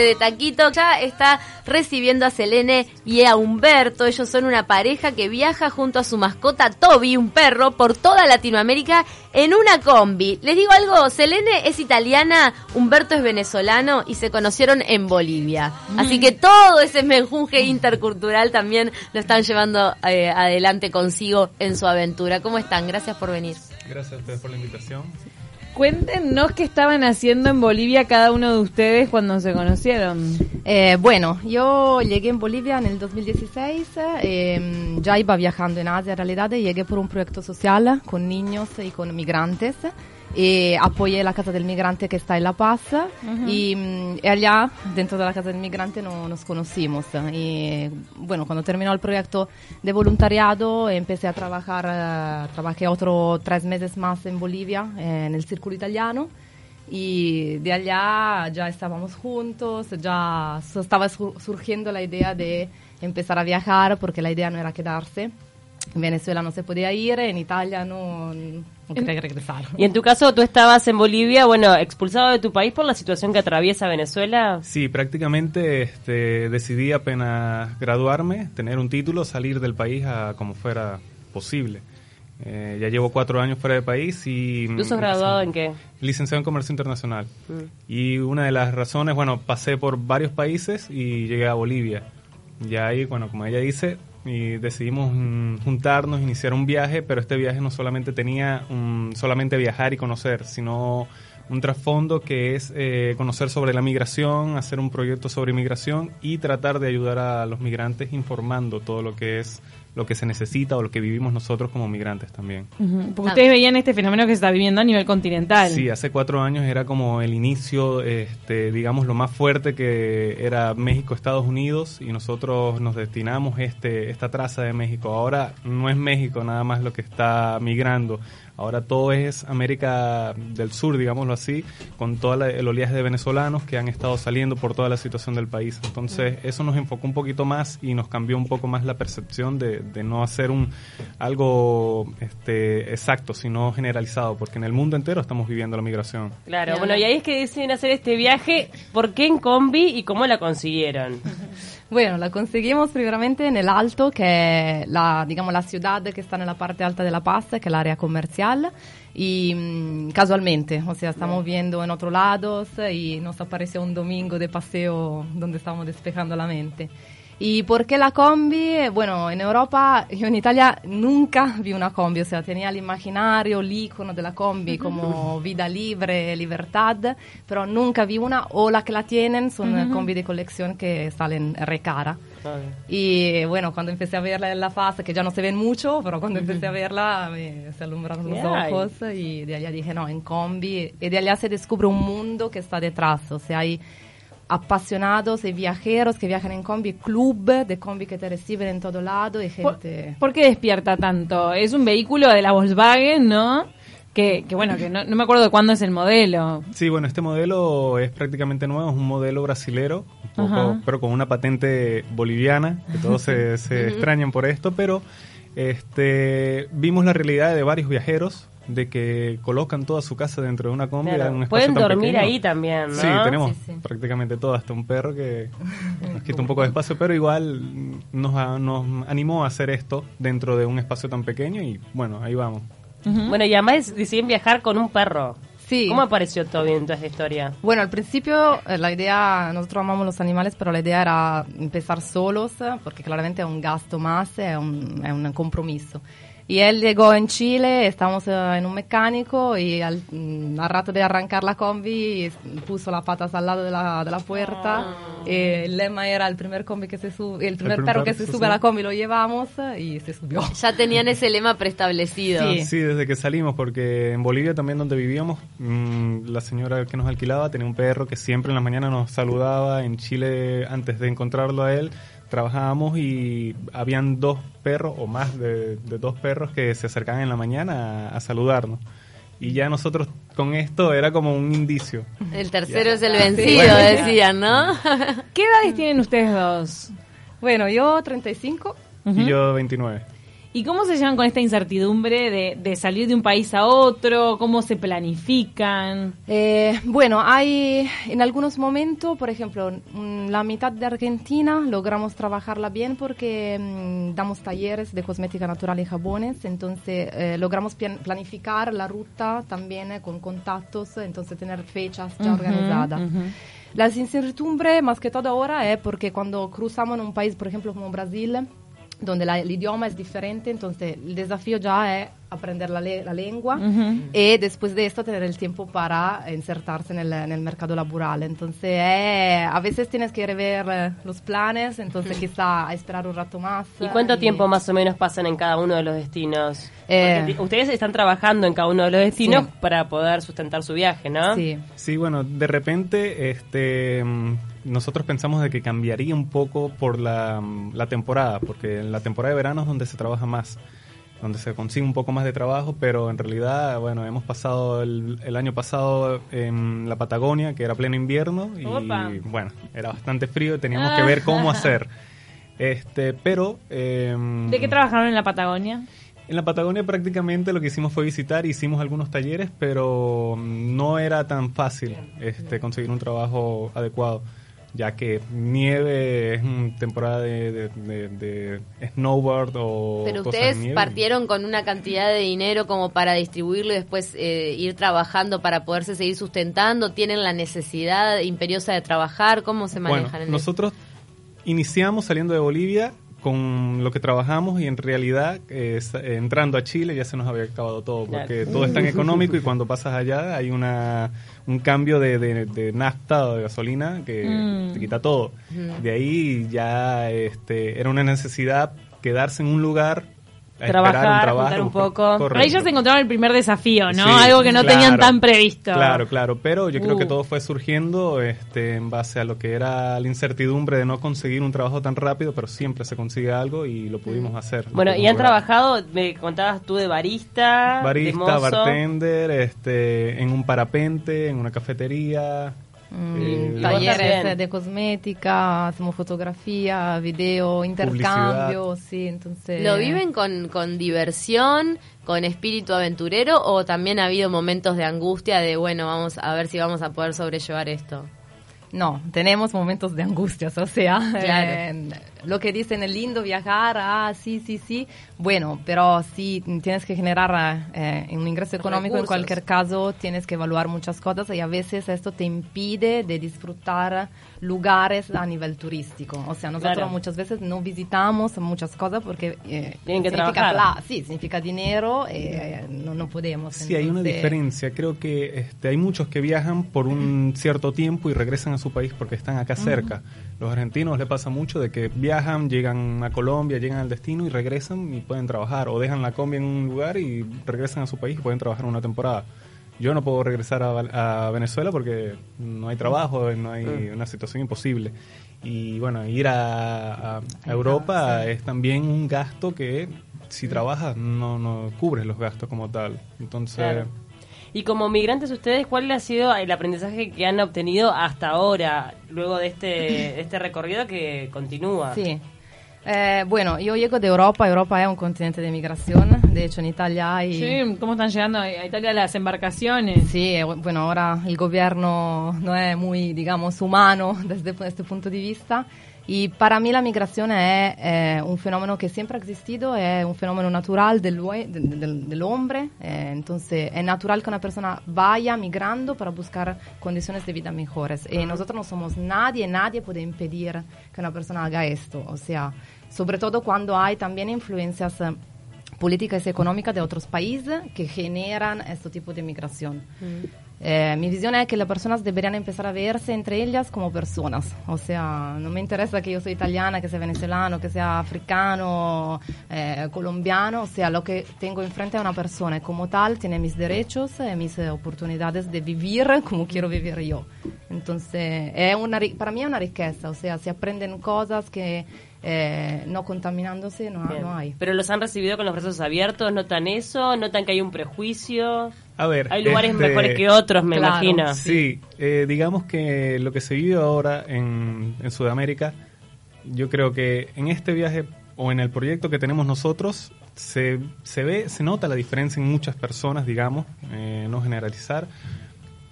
de Taquito ya está recibiendo a Selene y a Humberto. Ellos son una pareja que viaja junto a su mascota Toby, un perro, por toda Latinoamérica en una combi. Les digo algo, Selene es italiana, Humberto es venezolano y se conocieron en Bolivia. Así que todo ese menjunje intercultural también lo están llevando eh, adelante consigo en su aventura. ¿Cómo están? Gracias por venir. Gracias a ustedes por la invitación. Cuéntenos qué estaban haciendo en Bolivia cada uno de ustedes cuando se conocieron. Eh, bueno, yo llegué en Bolivia en el 2016, eh, ya iba viajando en Asia en realidad, llegué por un proyecto social con niños y con migrantes y apoyé la Casa del Migrante que está en La Paz y, mm, y allá, dentro de la Casa del Migrante, no, nos conocimos. Y bueno, cuando terminó el proyecto de voluntariado, empecé a trabajar, eh, trabajé otros tres meses más en Bolivia, eh, en el Círculo Italiano. Y de allá ya estábamos juntos, ya estaba su- surgiendo la idea de empezar a viajar porque la idea no era quedarse. En Venezuela no se podía ir, en Italia no, regresar. Y en tu caso, tú estabas en Bolivia, bueno, expulsado de tu país por la situación que atraviesa Venezuela. Sí, prácticamente este, decidí apenas graduarme, tener un título, salir del país a como fuera posible. Eh, ya llevo cuatro años fuera del país y... ¿Tú sos graduado en qué? Licenciado en Comercio Internacional. Mm. Y una de las razones, bueno, pasé por varios países y llegué a Bolivia. Ya ahí, bueno, como ella dice, y decidimos mm, juntarnos, iniciar un viaje, pero este viaje no solamente tenía mm, solamente viajar y conocer, sino un trasfondo que es eh, conocer sobre la migración, hacer un proyecto sobre migración y tratar de ayudar a los migrantes informando todo lo que es lo que se necesita o lo que vivimos nosotros como migrantes también. Porque ustedes veían este fenómeno que se está viviendo a nivel continental. Sí, hace cuatro años era como el inicio, este, digamos, lo más fuerte que era México-Estados Unidos y nosotros nos destinamos este, esta traza de México. Ahora no es México nada más lo que está migrando, ahora todo es América del Sur, digámoslo así, con todo la- el oleaje de venezolanos que han estado saliendo por toda la situación del país. Entonces eso nos enfocó un poquito más y nos cambió un poco más la percepción de, de no hacer un algo este, exacto, sino generalizado, porque en el mundo entero estamos viviendo la migración. Claro, bueno, y ahí es que deciden hacer este viaje. ¿Por qué en combi y cómo la consiguieron? Bueno, la conseguimos primeramente en el Alto, que es la, digamos, la ciudad que está en la parte alta de La Paz, que es el área comercial, y mm, casualmente, o sea, estamos viendo en otros lados y nos apareció un domingo de paseo donde estábamos despejando la mente. ¿Y por qué la combi? Bueno, en Europa, yo en Italia nunca vi una combi, o sea, tenía el imaginario, el icono de la combi como vida libre, libertad, pero nunca vi una, o la que la tienen son combi de colección que salen recara. Y bueno, cuando empecé a verla en la fase, que ya no se ven mucho, pero cuando empecé a verla me, se alumbraron los Ay. ojos y de allá dije, no, en combi, y de allá se descubre un mundo que está detrás, o sea, hay apasionados y viajeros que viajan en combi, club de combi que te reciben en todo lado y ¿Por, gente... por qué despierta tanto? Es un vehículo de la Volkswagen, ¿no? Que, que bueno, que no, no me acuerdo de cuándo es el modelo. Sí, bueno, este modelo es prácticamente nuevo, es un modelo brasilero, un poco- pero con una patente boliviana, que todos se, se extrañan por esto, pero este, vimos la realidad de varios viajeros de que colocan toda su casa dentro de una combi. Claro, un Pueden dormir pequeño. ahí también, ¿no? Sí, tenemos Sí, sí. prácticamente todo, hasta un perro que nos quita un poco de espacio, pero igual nos, a- nos animó a hacer esto dentro de un espacio tan pequeño y bueno, ahí vamos. Bueno, y además deciden viajar con un perro. Sí. ¿Cómo apareció Toby en toda esta historia? Bueno, al principio eh, la idea, nosotros amamos los animales, pero la idea era empezar solos, eh, porque claramente es un gasto más, es un, es un compromiso. Y él llegó en Chile, estábamos eh, en un mecánico y al, mm, al rato de arrancar la combi puso las patas al lado de la, de la puerta. Eh, el lema era el primer combi que se sube, el primer primer perro que se se sube a la combi lo llevamos eh, y se subió. Ya tenían ese lema preestablecido. Sí. Sí, desde que salimos, porque en Bolivia también donde vivíamos, mm, la señora que nos alquilaba tenía un perro que siempre en la mañana nos saludaba. En Chile, antes de encontrarlo a él, trabajábamos y habían dos perros o más de, de dos perros que se acercaban en la mañana a, a saludarnos. Y ya nosotros con esto era como un indicio. El tercero es el vencido, decían, ¿no? ¿Qué edades tienen ustedes dos? Bueno, yo 35 Y yo 29. ¿Y cómo se llevan con esta incertidumbre de, de salir de un país a otro? ¿Cómo se planifican? Eh, bueno, hay en algunos momentos, por ejemplo, la mitad de Argentina logramos trabajarla bien porque mm, damos talleres de cosmética natural y jabones, entonces eh, logramos planificar la ruta también eh, con contactos, entonces tener fechas ya organizadas. La incertidumbre más que todo ahora es porque cuando cruzamos en un país, por ejemplo, como Brasil, donde la- el idioma es diferente, entonces el desafío ya es aprender la, le- la lengua y después de esto tener el tiempo para insertarse en el, en el mercado laboral. Entonces eh, a veces tienes que rever eh, los planes, entonces quizá esperar un rato más. ¿Y cuánto y- tiempo más o menos pasan en cada uno de los destinos? Eh. Ustedes están trabajando en cada uno de los destinos Sí. para poder sustentar su viaje, ¿no? Sí. Sí, bueno, de repente este, nosotros pensamos de que cambiaría un poco por la, la temporada, porque en la temporada de verano es donde se trabaja más, donde se consigue un poco más de trabajo, pero en realidad, bueno, hemos pasado el, el año pasado en la Patagonia, que era pleno invierno, y Opa. bueno, era bastante frío y teníamos que ver cómo hacer. Este, pero... em, ¿De qué trabajaron en la Patagonia? en la Patagonia prácticamente lo que hicimos fue visitar, hicimos algunos talleres, pero no era tan fácil este, conseguir un trabajo adecuado, ya que nieve es temporada de, de- de- de snowboard o Pero cosas ustedes de nieve. partieron con una cantidad de dinero como para distribuirlo y después eh, ir trabajando para poderse seguir sustentando. ¿Tienen la necesidad imperiosa de trabajar? ¿Cómo se manejan? Bueno, en nosotros iniciamos saliendo de Bolivia con lo que trabajamos y en realidad eh, eh, entrando a Chile ya se nos había acabado todo porque todo es tan económico y cuando pasas allá hay una un cambio de, de, de nafta o de gasolina que Mm. te quita todo. De ahí ya este, era una necesidad quedarse en un lugar Trabajar, un trabajo. un poco. Correcto. Ya se encontraron el primer desafío, ¿no? Sí, Algo que no claro. tenían tan previsto. Claro, claro, pero yo creo que Uh. todo fue surgiendo este, en base a lo que era la incertidumbre de no conseguir un trabajo tan rápido, pero siempre se consigue algo y lo pudimos hacer. lo Bueno, y han lograr. trabajado, me contabas tú de barista, de Barista, mozo. bartender, este, en un parapente, en una cafetería. Mm, eh, talleres de cosmética, hacemos fotografía, video, intercambio, sí, entonces... ¿Lo viven con, con diversión, con espíritu aventurero o también ha habido momentos de angustia de, bueno, vamos a ver si vamos a poder sobrellevar esto? No, tenemos momentos de angustias, o sea, Claro. eh, lo que dicen es lindo viajar, ah, sí, sí, sí, bueno, pero si tienes que generar eh, un ingreso económico, en cualquier caso tienes que evaluar muchas cosas y a veces esto te impide de disfrutar lugares a nivel turístico. O sea, nosotros Claro. muchas veces no visitamos muchas cosas porque eh, Tienen que significa trabajar. sí, significa dinero, eh, no, no podemos. Sí, hay una diferencia. Creo que este, hay muchos que viajan por un cierto tiempo y regresan a su país porque están acá cerca. Los argentinos les pasa mucho de que viajan, llegan a Colombia, llegan al destino y regresan y pueden trabajar. O dejan la combi en un lugar y regresan a su país y pueden trabajar una temporada. Yo no puedo regresar a, Venezuela porque no hay trabajo, no hay una situación imposible. Y bueno, ir a, Europa es también un gasto que si trabajas no, no cubres los gastos como tal. Entonces, Claro. Y como migrantes ustedes, ¿cuál ha sido el aprendizaje que han obtenido hasta ahora, luego de este, de este recorrido que continúa? Sí. Eh, bueno, yo llego de Europa, Europa es un continente de migración, de hecho en Italia hay... Sí, ¿cómo están llegando a Italia las embarcaciones? Sí, eh, bueno, ahora el gobierno no es muy, digamos, humano desde este punto de vista. Y para mí la migración es eh, un fenómeno que siempre ha existido, es un fenómeno natural del, del, del- hombre. eh, entonces es natural que una persona vaya migrando para buscar condiciones de vida mejores. Y nosotros no somos nadie, nadie puede impedir que una persona haga esto. O sea, sobre todo cuando hay también influencias eh, políticas y económicas de otros países que generan este tipo de migración. Eh, mi visión es que las personas deberían empezar a verse entre ellas como personas. O sea, no me interesa que yo soy italiana, que sea venezolano, que sea africano, eh, colombiano. O sea, lo que tengo enfrente es una persona y como tal tiene mis derechos y mis eh, oportunidades de vivir como quiero vivir yo. Entonces, es una, para mí es una riqueza. O sea, se aprenden cosas que eh, no contaminándose no, hay. Pero los han recibido con los brazos abiertos, notan eso, notan que hay un prejuicio. a ver. Hay lugares este, mejores que otros, me Claro, imagino. Sí, eh, digamos que lo que se vive ahora en, en Sudamérica, yo creo que en este viaje o en el proyecto que tenemos nosotros, se, se ve, se nota la diferencia en muchas personas, digamos, eh, no generalizar.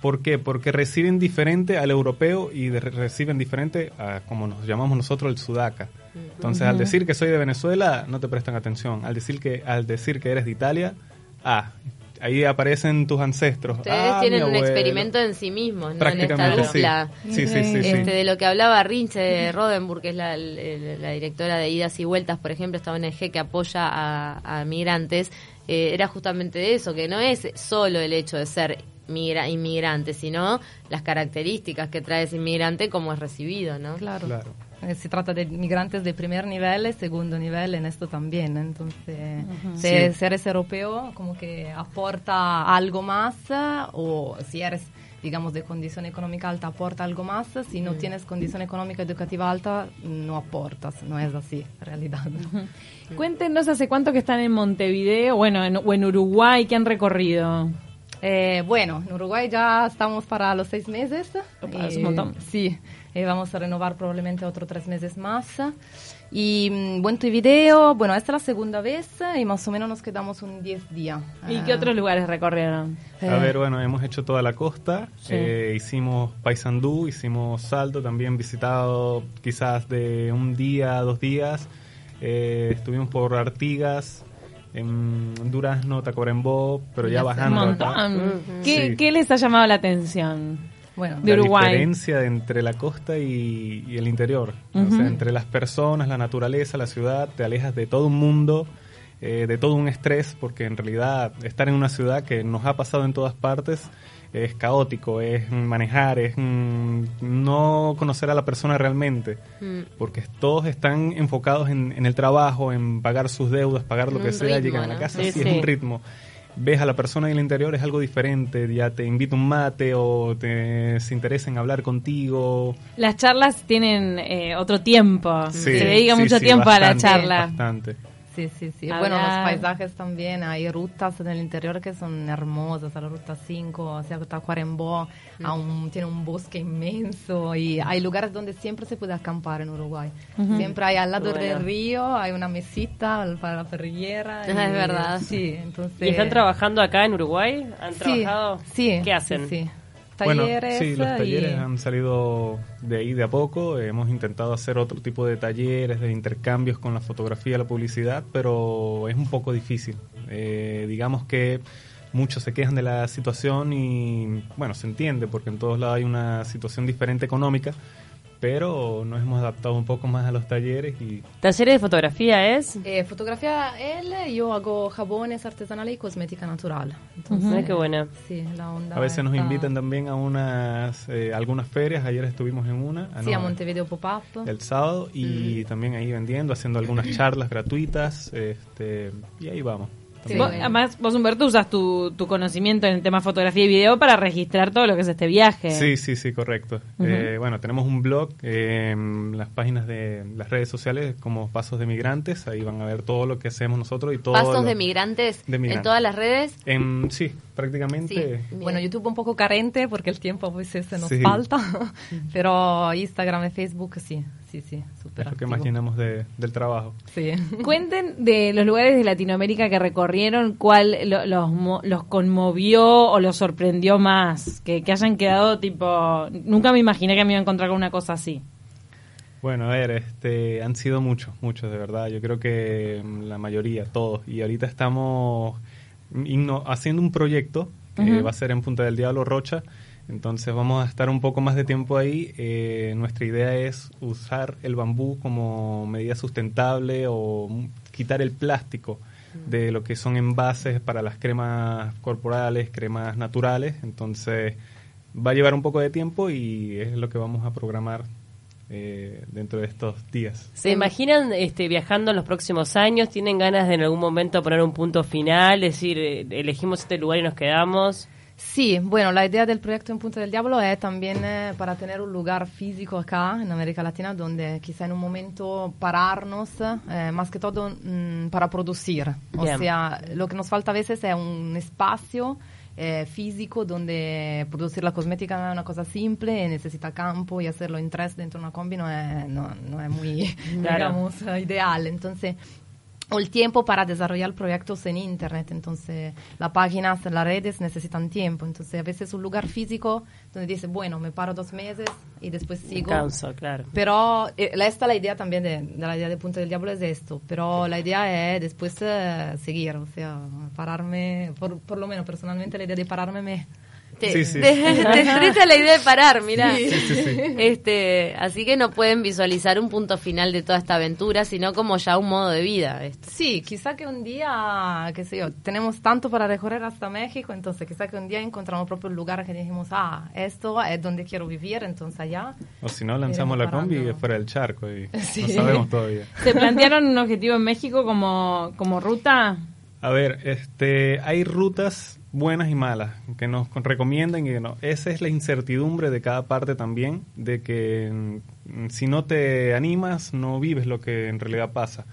¿Por qué? Porque reciben diferente al europeo y de- reciben diferente a, como nos llamamos nosotros, el sudaca. Entonces, al decir que soy de Venezuela, no te prestan atención. Al decir que, al decir que eres de Italia, ah, ahí aparecen tus ancestros. Ustedes Ah, tienen un experimento en sí mismos, ¿no? En esta Prácticamente sí. dupla. Sí, sí, sí, sí. Este, de lo que hablaba Rinche de Rodenburg, que es la, directora de Idas y Vueltas, por ejemplo, esta ONG que apoya a, a migrantes, eh, era justamente de eso, que no es solo el hecho de ser migra inmigrante, sino las características que trae ese inmigrante como es recibido, ¿no? Claro. Claro. Eh, Se trata de migrantes de primer nivel y segundo nivel en esto también. Entonces, si Sí. si eres europeo, como que aporta algo más, eh, o si eres, digamos, de condición económica alta, aporta algo más. Si no tienes condición económica educativa alta, no aportas. No es así, en realidad. Cuéntenos hace cuánto que están en Montevideo, bueno, en- o en Uruguay, que han recorrido. Eh, bueno, en Uruguay ya estamos para los seis meses. Opa, es Y, un montón. Sí, eh, vamos a renovar probablemente otros tres meses más. Y mm, Montevideo, bueno, esta es la segunda vez y más o menos nos quedamos un 10 días. ¿Y Ah, qué otros lugares recorrieron? eh, A ver, bueno, hemos hecho toda la costa, Sí. eh, hicimos Paysandú, hicimos Salto, también visitado quizás de un día a dos días, eh, estuvimos por Artigas, en Durazno, Tacuarembó, pero ya sé. Un bajando acá. montón. ¿Qué, Sí. qué les ha llamado la atención? Bueno, de la Uruguay. diferencia entre la costa y, y el interior. O sea, entre las personas, la naturaleza, la ciudad, te alejas de todo un mundo, eh, de todo un estrés, porque en realidad estar en una ciudad que nos ha pasado en todas partes es caótico, es manejar, es mm, no conocer a la persona realmente, Mm. porque todos están enfocados en, en el trabajo, en pagar sus deudas, pagar lo que sea, ritmo, llegan a la casa, sí, sí. es un ritmo ves a la persona en el interior es algo diferente, ya te invita un mate o te, se interesa en hablar contigo. Las charlas tienen eh, otro tiempo. Sí, Se dedica sí, mucho sí, tiempo a la charla. Bastante. Sí, sí, sí. Hablar- Bueno, los paisajes también. Hay rutas en el interior que son hermosas. La ruta 5 hacia Tacuarembó un- tiene un bosque inmenso y hay lugares donde siempre se puede acampar en Uruguay. Siempre hay al lado Bueno. del río, hay una mesita para la perrillera. Ah, es verdad. Sí, entonces... ¿Y están trabajando acá en Uruguay? ¿Han Sí, trabajado? sí. ¿Qué hacen? Sí, sí. Bueno, sí, los y- talleres han salido de ahí de a poco. Hemos intentado hacer otro tipo de talleres, de intercambios con la fotografía la publicidad, pero es un poco difícil. Eh, digamos que muchos se quejan de la situación y, bueno, se entiende porque en todos lados hay una situación diferente económica, pero nos hemos adaptado un poco más a los talleres y ¿Talleres de fotografía es? Eh, fotografía él, yo hago jabones artesanales y cosmética natural. Entonces, Mira qué buena. Sí, la onda a veces nos está- invitan también a unas eh, algunas ferias. Ayer estuvimos en una. ah, Sí, no, a Montevideo Pop-Up. el sábado y también ahí vendiendo, haciendo algunas charlas gratuitas este, y ahí vamos. Sí. Vos- además, vos, Humberto, usas tu, tu conocimiento en el tema fotografía y video para registrar todo lo que es este viaje. Sí, sí, sí, correcto. Eh, bueno, tenemos un blog, eh, en las páginas de las redes sociales como Pasos de Migrantes, ahí van a ver todo lo que hacemos nosotros y todo. Pasos lo- de migrantes de en todas las redes. En, sí, prácticamente. Sí. Bueno, YouTube un poco carente porque el tiempo a veces se nos Sí. falta, pero Instagram y Facebook sí, sí, sí, súper Es lo que llenamos de- del trabajo. Sí. Cuenten de los lugares de Latinoamérica que recorrieron, cuál lo- los, mo- los conmovió o los sorprendió más, que, que hayan quedado tipo, nunca me imaginé que me iba a encontrar con una cosa así. Bueno, a ver, este, han sido muchos, muchos de verdad. Yo creo que mm, la mayoría, todos. Y ahorita estamos inno- haciendo un proyecto que va a ser en Punta del Diablo, Rocha. Entonces vamos a estar un poco más de tiempo ahí. Eh, nuestra idea es usar el bambú como medida sustentable o quitar el plástico de lo que son envases para las cremas corporales, cremas naturales. Entonces va a llevar un poco de tiempo y es lo que vamos a programar eh, dentro de estos días. ¿Se imaginan este, viajando en los próximos años? ¿Tienen ganas de en algún momento poner un punto final? decir, eh, elegimos este lugar y nos quedamos. Sí, bueno, la idea del proyecto en Punta del Diablo es también eh, para tener un lugar físico acá en América Latina donde quizá en un momento pararnos, eh, más que todo mm, para producir. O Bien. sea, lo que nos falta a veces es un espacio eh, físico donde producir la cosmética no es una cosa simple, necesita campo y hacerlo en tres dentro de una combi no es, no, no es muy, Claro. digamos, ideal. Entonces, o el tiempo para desarrollar proyectos en internet. Entonces, las páginas, las redes necesitan tiempo. Entonces, a veces un lugar físico donde dice, bueno, me paro dos meses y después sigo. Canso, claro. Pero eh, esta la idea también de, de la idea de Punta del Diablo es esto. Pero la idea es después eh, seguir, o sea, pararme, por, por lo menos personalmente la idea de pararme me... Te, Sí, sí. te- te estresa la idea de parar, mira. Sí, sí, sí. Este, así que no pueden visualizar un punto final de toda esta aventura, sino como ya un modo de vida. esto. Sí, quizá que un día, qué sé yo, tenemos tanto para recorrer hasta México, entonces quizá que un día encontramos propio un lugar que dijimos, ah, esto es donde quiero vivir, entonces allá. O si no, lanzamos la combi parando. fuera del charco y Sí. no sabemos todavía. ¿Se plantearon un objetivo en México como, como ruta? A ver, este, hay rutas buenas y malas que nos recomiendan y que no. Esa es la incertidumbre de cada parte también, de que mm, si no te animas no vives lo que en realidad pasa.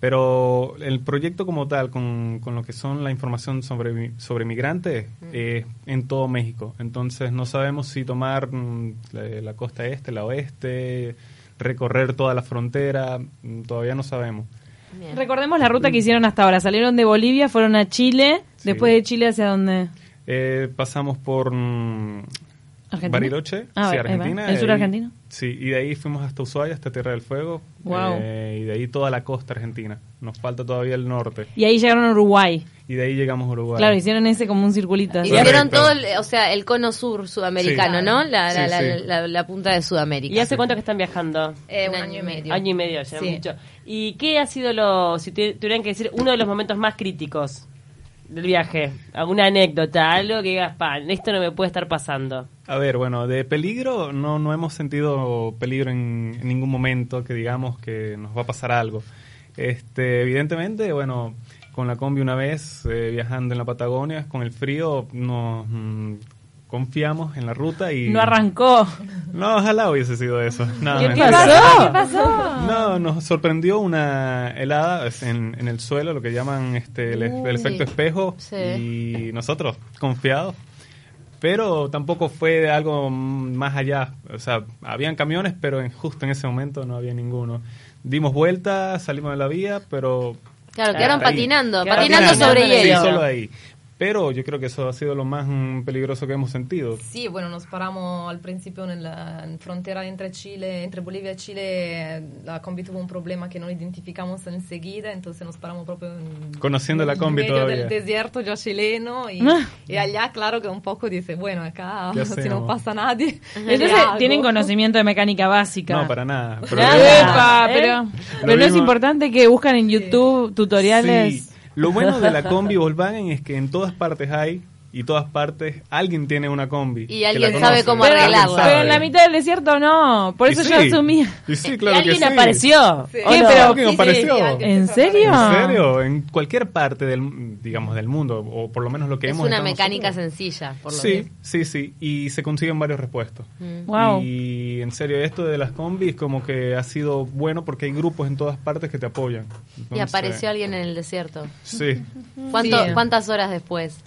Pero el proyecto como tal, con, con lo que son la información sobre, sobre migrantes, es en todo México. Entonces no sabemos si tomar mm, la, la costa este, la oeste, recorrer toda la frontera, mm, todavía no sabemos. Bien. Recordemos la ruta que hicieron hasta ahora. Salieron de Bolivia, fueron a Chile. Sí. Después de Chile, ¿hacia dónde? Eh, pasamos por mm, ¿Argentina? Bariloche, Ah, sí. Argentina. ¿El y sur ahí- argentino? Sí, y de ahí fuimos hasta Ushuaia, hasta Tierra del Fuego. Guau. eh, y de ahí toda la costa argentina. Nos falta todavía el norte. Y ahí llegaron a Uruguay. Y de ahí llegamos a Uruguay. Claro, hicieron ese como un circulito. así. Hicieron todo, el, o sea, el cono sur sudamericano, Sí. ¿no? La, la, Sí, la, sí. la- la punta de Sudamérica. ¿Y hace cuánto que están viajando? Eh, Un un año año y y medio. Año y medio, ya Sí. mucho. ¿Y qué ha sido lo, si tu- tuvieran que decir, uno de los momentos más críticos del viaje? ¿Alguna anécdota? Algo que digas, pa, esto no me puede estar pasando. A ver, bueno, de peligro no, no hemos sentido peligro en, en ningún momento que digamos que nos va a pasar algo. Este, evidentemente, bueno, con la combi una vez eh, viajando en la Patagonia, con el frío, nos mm, confiamos en la ruta y... No arrancó. No, ojalá hubiese sido eso. No, ¿Qué, pasó? ¿Qué pasó? No, nos sorprendió una helada en, en el suelo, lo que llaman este el, el efecto espejo, Sí. y nosotros confiados. Pero tampoco fue algo mm, más allá. O sea, habían camiones, pero en, justo en ese momento no había ninguno. Dimos vuelta, salimos de la vía, pero... Claro, quedaron patinando, patinando sobre patinando el hielo. Sí, solo ahí. Pero yo creo que eso ha sido lo más mm, peligroso que hemos sentido. Sí, bueno, nos paramos al principio en la en frontera entre Chile, entre Bolivia y Chile. La combi tuvo un problema que no identificamos enseguida, entonces nos paramos proprio en, Conociendo la en combi medio todavía. del desierto ya chileno y, Ah. y allá claro que un poco dice, bueno, acá ¿Qué si no pasa nadie. Entonces tienen conocimiento de mecánica básica. No, para nada. Pero. Epa, ¿Eh? pero, pero no es importante que buscan en YouTube tutoriales. Sí. Lo bueno de la combi Volkswagen es que en todas partes hay y todas partes alguien tiene una combi. Y alguien sabe cómo pero, arreglarla. pero en la mitad del desierto no. Por Y eso sí. yo asumía. Y sí, ¿Y claro alguien que sí. apareció? Sí. Pero- ¿Alguien apareció? ¿En serio? ¿En serio? En cualquier parte del, digamos, del mundo, o por lo menos lo que Es hemos una estado mecánica nosotros. sencilla, por lo Sí, sí, sí, y se consiguen varios repuestos. Mm. Wow. Y en serio, esto de las combis como que ha sido bueno porque hay grupos en todas partes que te apoyan. Y apareció alguien en el desierto. Sí, ¿Cuánto, Sí. ¿Cuántas horas después?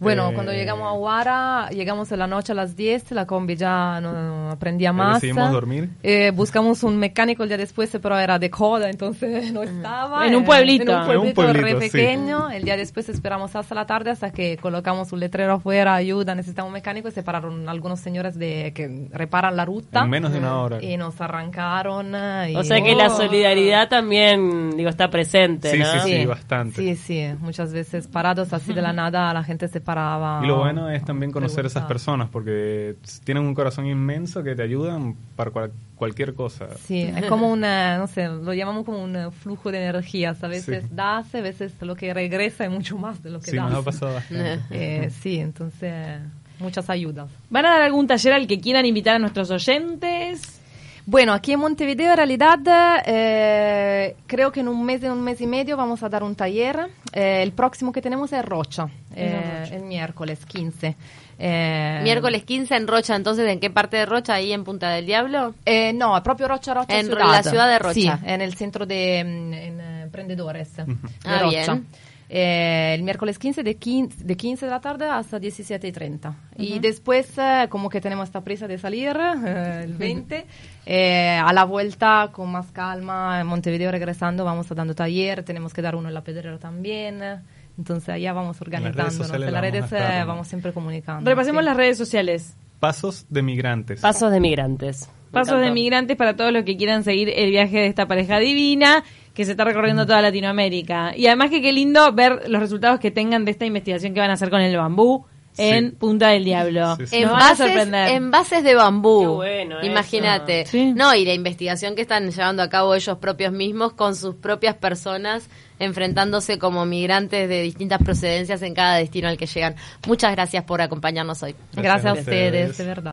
Bueno, Eh, cuando llegamos a Huara, llegamos en la noche a las 10, la combi ya no aprendía más. decidimos dormir. Eh, buscamos un mecánico el día después, pero era de coda, entonces no estaba. En un pueblito. En un En pueblito, un pueblito, re sí. pequeño. El día después esperamos hasta la tarde hasta que colocamos un letrero afuera, ayuda, necesitamos un mecánico y se pararon algunos señores de que reparan la ruta. en menos de una hora. Y nos arrancaron. y- O sea que la Oh. solidaridad también, digo, está presente, Sí, ¿no? sí, sí, bastante. Sí, sí, muchas veces parados así de la nada la gente se Y lo bueno es también conocer esas preguntar. personas porque tienen un corazón inmenso que te ayudan para cual- cualquier cosa. Sí, es como una, no sé, lo llamamos como un flujo de energías. A veces Sí. das, a veces lo que regresa es mucho más de lo que Sí, das. nos ha pasado bastante. Eh, sí, entonces, muchas ayudas. ¿Van a dar algún taller al que quieran invitar a nuestros oyentes? Bueno, aquí en Montevideo en realidad eh, creo que en un mes, en un mes y medio vamos a dar un taller. Eh, el próximo que tenemos es Rocha, eh, el miércoles 15. Eh, Miércoles 15 en Rocha, entonces, ¿en qué parte de Rocha? ¿Ahí en Punta del Diablo? Eh, no, proprio Rocha Rocha En ciudad. la ciudad de Rocha. Sí, en el centro de mm, en, eh, emprendedores de Ah, Rocha. bien. Eh, el miércoles 15 de 15, de 15 de la tarde hasta 17 y 30. Y después, eh, como que tenemos esta prisa de salir eh, el 20, eh, a la vuelta con más calma, en Montevideo regresando, vamos dando taller, tenemos que dar uno en la pedrera también. Entonces allá vamos organizándonos. En las redes eh, vamos siempre comunicando. Repasemos sí. las redes sociales. Pasos de migrantes. Pasos de migrantes. Pasos de migrantes para todos los que quieran seguir el viaje de esta pareja divina que se está recorriendo toda Latinoamérica. Y además que qué lindo ver los resultados que tengan de esta investigación que van a hacer con el bambú en Sí. Punta del Diablo. Sí, sí. A Envases, sorprender. envases de bambú. Qué bueno Imagínate. No, y la investigación que están llevando a cabo ellos propios mismos con sus propias personas, enfrentándose como migrantes de distintas procedencias en cada destino al que llegan. Muchas gracias por acompañarnos hoy. Gracias a Gracias a ustedes, ustedes. de verdad.